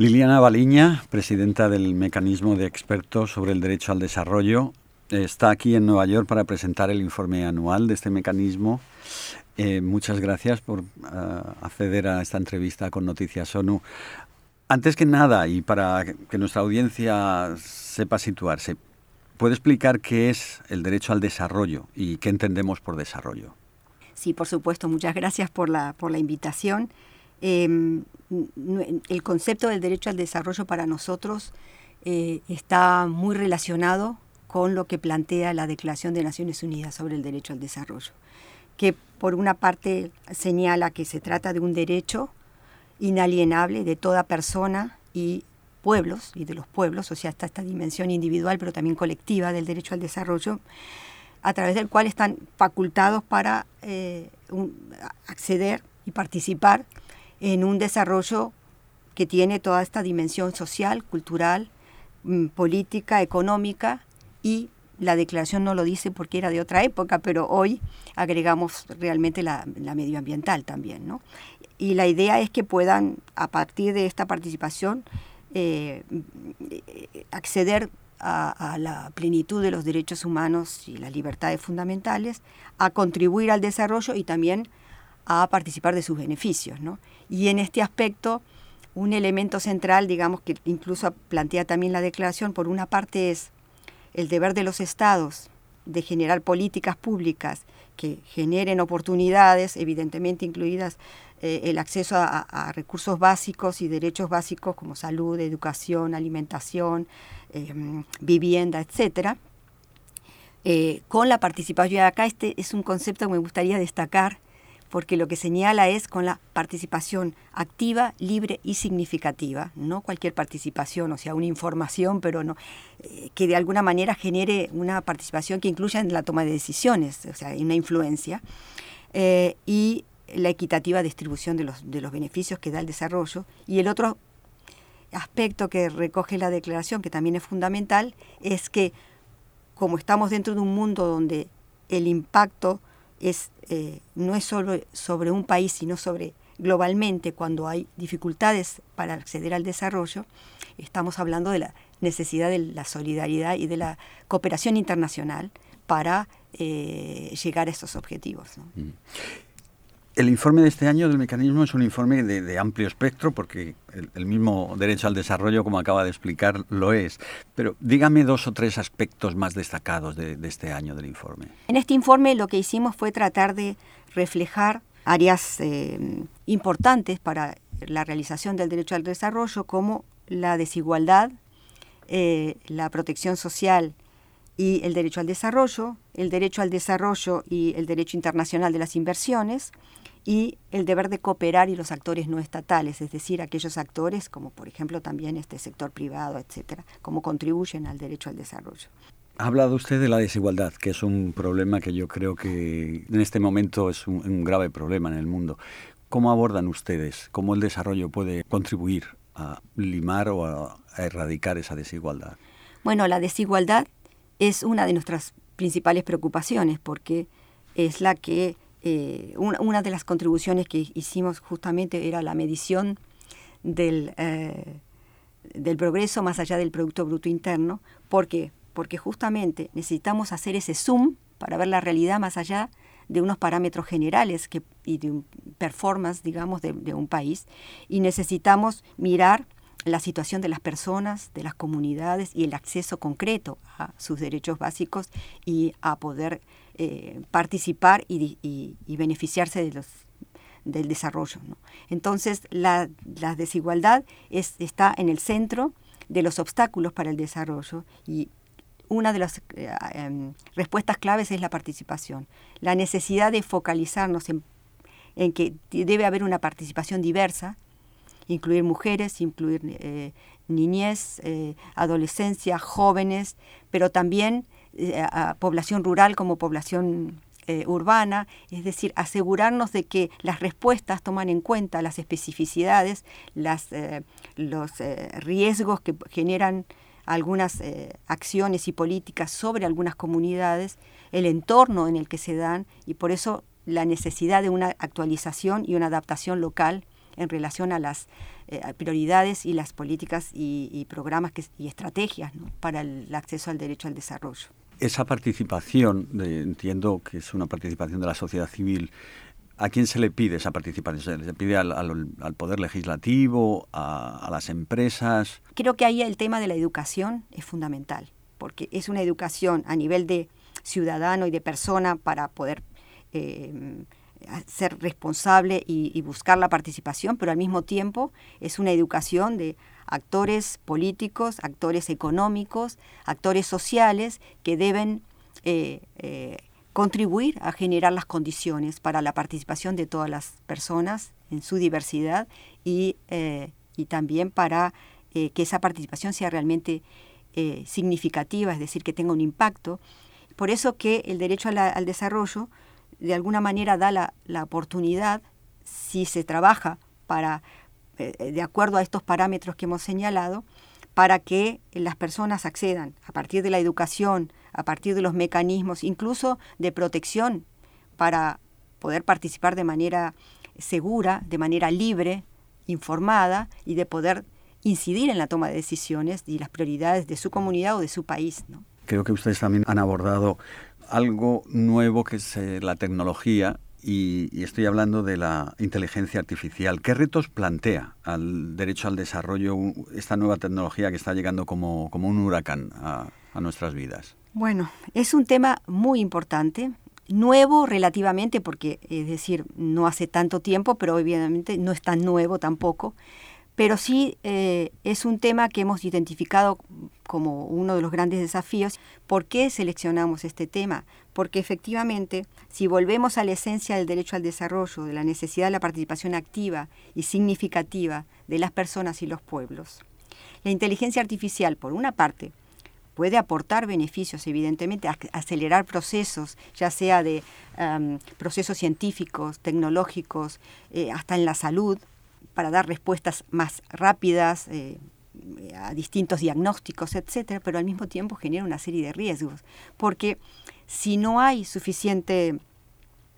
Liliana Baliña, presidenta del Mecanismo de Expertos sobre el Derecho al Desarrollo, está aquí en Nueva York para presentar el informe anual de este mecanismo. Eh, muchas gracias por ah, acceder a esta entrevista con Noticias ONU. Antes que nada, y para que nuestra audiencia sepa situarse, ¿puede explicar qué es el derecho al desarrollo y qué entendemos por desarrollo? Sí, por supuesto. Muchas gracias por la, por la invitación. Em, el concepto del derecho al desarrollo para nosotros eh, está muy relacionado con lo que plantea la Declaración de Naciones Unidas sobre el Derecho al Desarrollo, que por una parte señala que se trata de un derecho inalienable de toda persona y pueblos, y de los pueblos, o sea, está esta dimensión individual pero también colectiva del derecho al desarrollo, a través del cual están facultados para eh, acceder y participar en un desarrollo que tiene toda esta dimensión social, cultural, mm, política, económica y la declaración no lo dice porque era de otra época, pero hoy agregamos realmente la, medioambiental también. ¿no? Y la idea es que puedan, a partir de esta participación, eh, acceder a, a, la plenitud de los derechos humanos y las libertades fundamentales, a contribuir al desarrollo y también a participar de sus beneficios. ¿no? Y en este aspecto, un elemento central, digamos, que incluso plantea también la declaración, por una parte es el deber de los estados de generar políticas públicas que generen oportunidades, evidentemente incluidas eh, el acceso a, recursos básicos y derechos básicos como salud, educación, alimentación, em, vivienda, etcétera, eh, con la participación. Acá este es un concepto que me gustaría destacar porque lo que señala es con la participación activa, libre y significativa, no cualquier participación, o sea, una información, pero no eh, que de alguna manera genere una participación que incluya en la toma de decisiones, o sea, una influencia, eh, y la equitativa distribución de los, de los beneficios que da el desarrollo. Y el otro aspecto que recoge la declaración, que también es fundamental, es que como estamos dentro de un mundo donde el impacto es, eh, no es solo sobre un país, sino sobre globalmente cuando hay dificultades para acceder al desarrollo, estamos hablando de la necesidad de la solidaridad y de la cooperación internacional para eh, llegar a estos objetivos. Mm. El informe de este año del mecanismo es un informe de, amplio espectro porque el, mismo derecho al desarrollo, como acaba de explicar, lo es. Pero dígame dos o tres aspectos más destacados de, este año del informe. En este informe lo que hicimos fue tratar de reflejar áreas eh, importantes para la realización del derecho al desarrollo como la desigualdad, eh, la protección social y el derecho al desarrollo, el derecho al desarrollo y el derecho internacional de las inversiones, y el deber de cooperar y los actores no estatales, es decir, aquellos actores como por ejemplo también este sector privado, etcétera, cómo contribuyen al derecho al desarrollo. Ha hablado usted de la desigualdad, que es un problema que yo creo que en este momento es un, grave problema en el mundo. ¿Cómo abordan ustedes? ¿Cómo el desarrollo puede contribuir a limar o a erradicar esa desigualdad? Bueno, la desigualdad es una de nuestras principales preocupaciones porque es la que eh, una, de las contribuciones que hicimos justamente era la medición del, eh, del progreso más allá del Producto Bruto Interno. ¿Por qué? Porque justamente necesitamos hacer ese zoom para ver la realidad más allá de unos parámetros generales que, y de un performance, digamos, de un país. Y necesitamos mirar la situación de las personas, de las comunidades y el acceso concreto a sus derechos básicos y a poder eh, participar y, beneficiarse de los, del desarrollo. Entonces, la, desigualdad está en el centro de los obstáculos para el desarrollo y una de las eh, em, respuestas claves es la participación, la necesidad de focalizarnos en, que debe haber una participación diversa, incluir mujeres, incluir eh, niñez, adolescencia, jóvenes, pero también eh, población rural como población eh, urbana, es decir, asegurarnos de que las respuestas toman en cuenta las especificidades, las, eh, los riesgos que generan algunas acciones y políticas sobre algunas comunidades, el entorno en el que se dan y por eso la necesidad de una actualización y una adaptación local en relación a las eh, prioridades y las políticas y, programas y estrategias para el acceso al derecho al desarrollo. Esa participación, entiendo que es una participación de la sociedad civil, ¿A quién se le pide esa participación? ¿Se le pide al, Poder Legislativo, a, las empresas? Creo que ahí el tema de la educación es fundamental, porque es una educación a nivel de ciudadano y de persona para poder eh, ser responsable y, buscar la participación, pero al mismo tiempo es una educación de actores políticos, actores económicos, actores sociales que deben eh, eh, contribuir a generar las condiciones para la participación de todas las personas en su diversidad y, eh, también para que esa participación sea realmente significativa, es decir, que tenga un impacto. Por eso que el derecho al desarrollo de alguna manera da la, la oportunidad, si se trabaja para, eh, de acuerdo a estos parámetros que hemos señalado, para que las personas accedan a partir de la educación, a partir de los mecanismos, incluso de protección, para poder participar de manera segura, de manera libre, informada y de poder incidir en la toma de decisiones y las prioridades de su comunidad o de su país. ¿no? Creo que ustedes también han abordado algo nuevo que es eh, la tecnología y, estoy hablando de la inteligencia artificial. ¿Qué retos plantea al derecho al desarrollo esta nueva tecnología que está llegando como, como un huracán a, a nuestras vidas? Bueno, es un tema muy importante, nuevo relativamente, porque es decir, no hace tanto tiempo, pero obviamente no es tan nuevo tampoco pero sí eh, es un tema que hemos identificado como uno de los grandes desafíos. ¿Por qué seleccionamos este tema? Porque efectivamente, si volvemos a la esencia del derecho al desarrollo, de la necesidad de la participación activa y significativa de las personas y los pueblos, la inteligencia artificial, por una parte, puede aportar beneficios, evidentemente, acelerar procesos, ya sea de procesos científicos, tecnológicos, eh, hasta en la salud, para dar respuestas más rápidas eh, a distintos diagnósticos, etcétera, pero al mismo tiempo genera una serie de riesgos, porque si no hay suficiente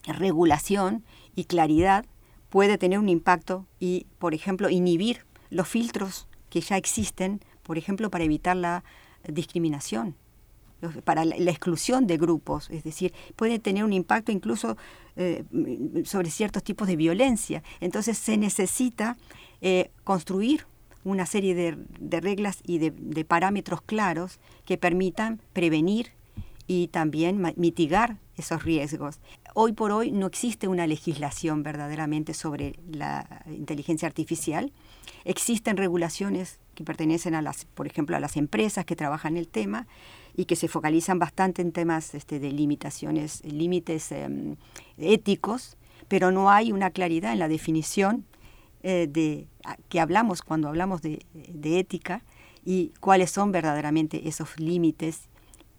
regulación y claridad, puede tener un impacto y, por ejemplo, inhibir los filtros que ya existen, por ejemplo, para evitar la discriminación para la, exclusión de grupos, es decir, puede tener un impacto incluso eh, sobre ciertos tipos de violencia. Entonces se necesita eh, construir una serie de, reglas y de, parámetros claros que permitan prevenir y también mitigar esos riesgos. Hoy por hoy no existe una legislación verdaderamente sobre la inteligencia artificial. Existen regulaciones que pertenecen a las, por ejemplo, a las empresas que trabajan el tema, y que se focalizan bastante en temas este, de limitaciones, límites em, éticos, pero no hay una claridad en la definición eh, de que hablamos cuando hablamos de, ética y cuáles son verdaderamente esos límites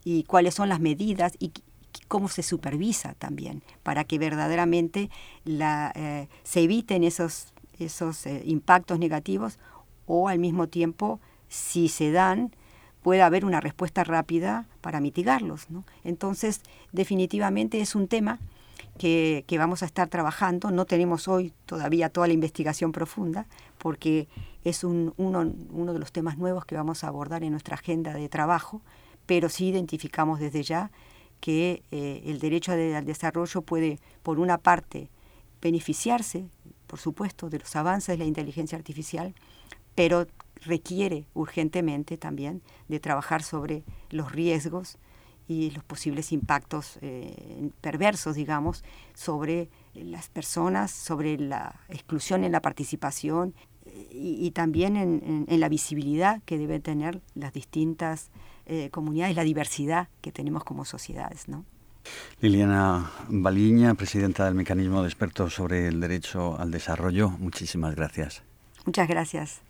y cuáles son las medidas y cómo se supervisa también para que verdaderamente eh, se eviten esos, esos eh, impactos negativos o al mismo tiempo si se dan pueda haber una respuesta rápida para mitigarlos. Entonces, definitivamente es un tema que, vamos a estar trabajando. No tenemos hoy todavía toda la investigación profunda, porque es uno, de los temas nuevos que vamos a abordar en nuestra agenda de trabajo, pero sí identificamos desde ya que eh, el derecho al desarrollo puede, por una parte, beneficiarse, por supuesto, de los avances de la inteligencia artificial, pero requiere urgentemente también de trabajar sobre los riesgos y los posibles impactos eh, perversos, digamos, sobre las personas, sobre la exclusión en la participación y, también en, la visibilidad que deben tener las distintas eh, comunidades, la diversidad que tenemos como sociedades, ¿no? Liliana Baliña, presidenta del Mecanismo de Expertos sobre el Derecho al Desarrollo, muchísimas gracias. Muchas gracias.